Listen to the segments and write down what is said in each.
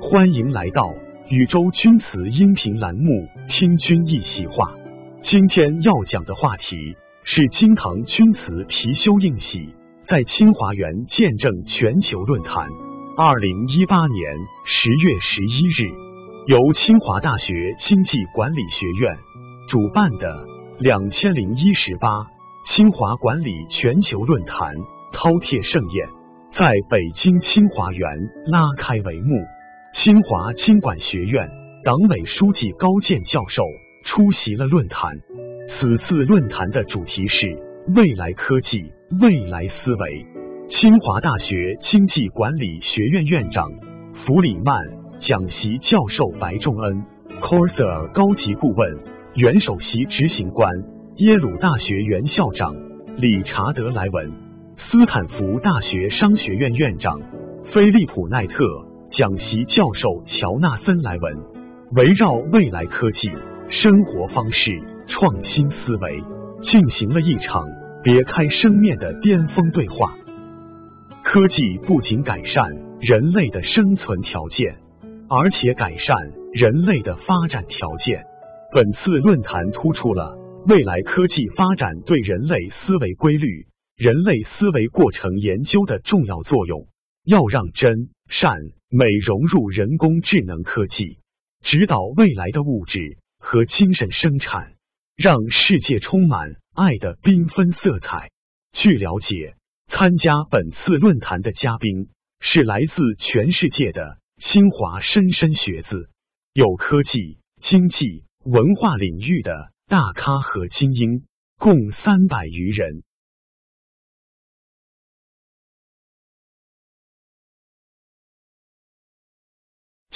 欢迎来到宇宙钧瓷音频栏目《听君一席话》。今天要讲的话题是金堂钧瓷貔貅应玺在清华园见证全球论坛。二零一八年十月十一日，由清华大学经济管理学院主办的两千零一十八清华管理全球论坛饕餮盛宴，在北京清华园拉开帷幕。清华经管学院党委书记高健教授出席了论坛。此次论坛的主题是未来科技、未来思维。清华大学经济管理学院院长弗里曼讲席教授白仲恩、Corsair 高级顾问、原首席执行官耶鲁大学原校长理查德莱文、斯坦福大学商学院院长菲利普奈特。讲席教授乔纳森莱文围绕未来科技、生活方式、创新思维进行了一场别开生面的巅峰对话。科技不仅改善人类的生存条件，而且改善人类的发展条件。本次论坛突出了未来科技发展对人类思维规律、人类思维过程研究的重要作用。要让真善。美融入人工智能科技，指导未来的物质和精神生产，让世界充满爱的缤纷色彩。据了解，参加本次论坛的嘉宾是来自全世界的清华莘莘学子，有科技、经济、文化领域的大咖和精英，共三百余人。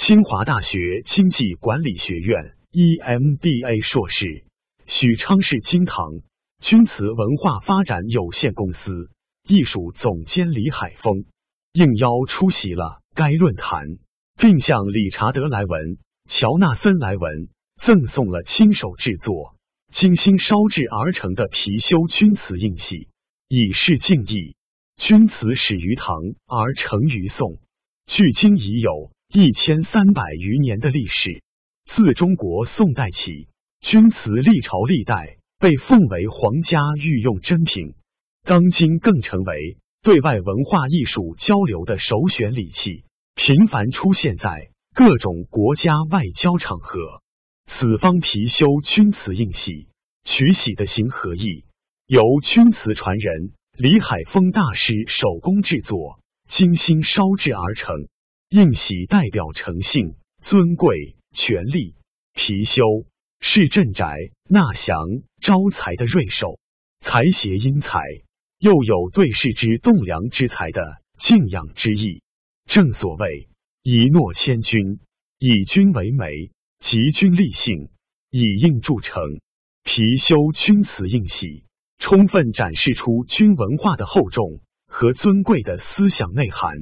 清华大学经济管理学院 EMBA 硕士、许昌市金堂钧瓷文化发展有限公司艺术总监李海峰应邀出席了该论坛，并向理查德莱文、乔纳森莱文赠送了亲手制作、精心烧制而成的貔貅钧瓷印玺，以示敬意。钧瓷始于唐而成于宋，距今已有。一千三百余年的历史，自中国宋代起，钧瓷历朝历代被奉为皇家御用珍品，当今更成为对外文化艺术交流的首选礼器，频繁出现在各种国家外交场合。此方貔貅钧瓷印玺，取玺的形合意，由钧瓷传人李海峰大师手工制作，精心烧制而成。印玺代表诚信、尊贵、权力。貔貅是镇宅、纳祥、招财的瑞兽，财谐因财，又有对世之栋梁之才的敬仰之意。正所谓一诺千钧，以君为媒，集君立信，以印铸成。貔貅钧瓷印玺，充分展示出君文化的厚重和尊贵的思想内涵。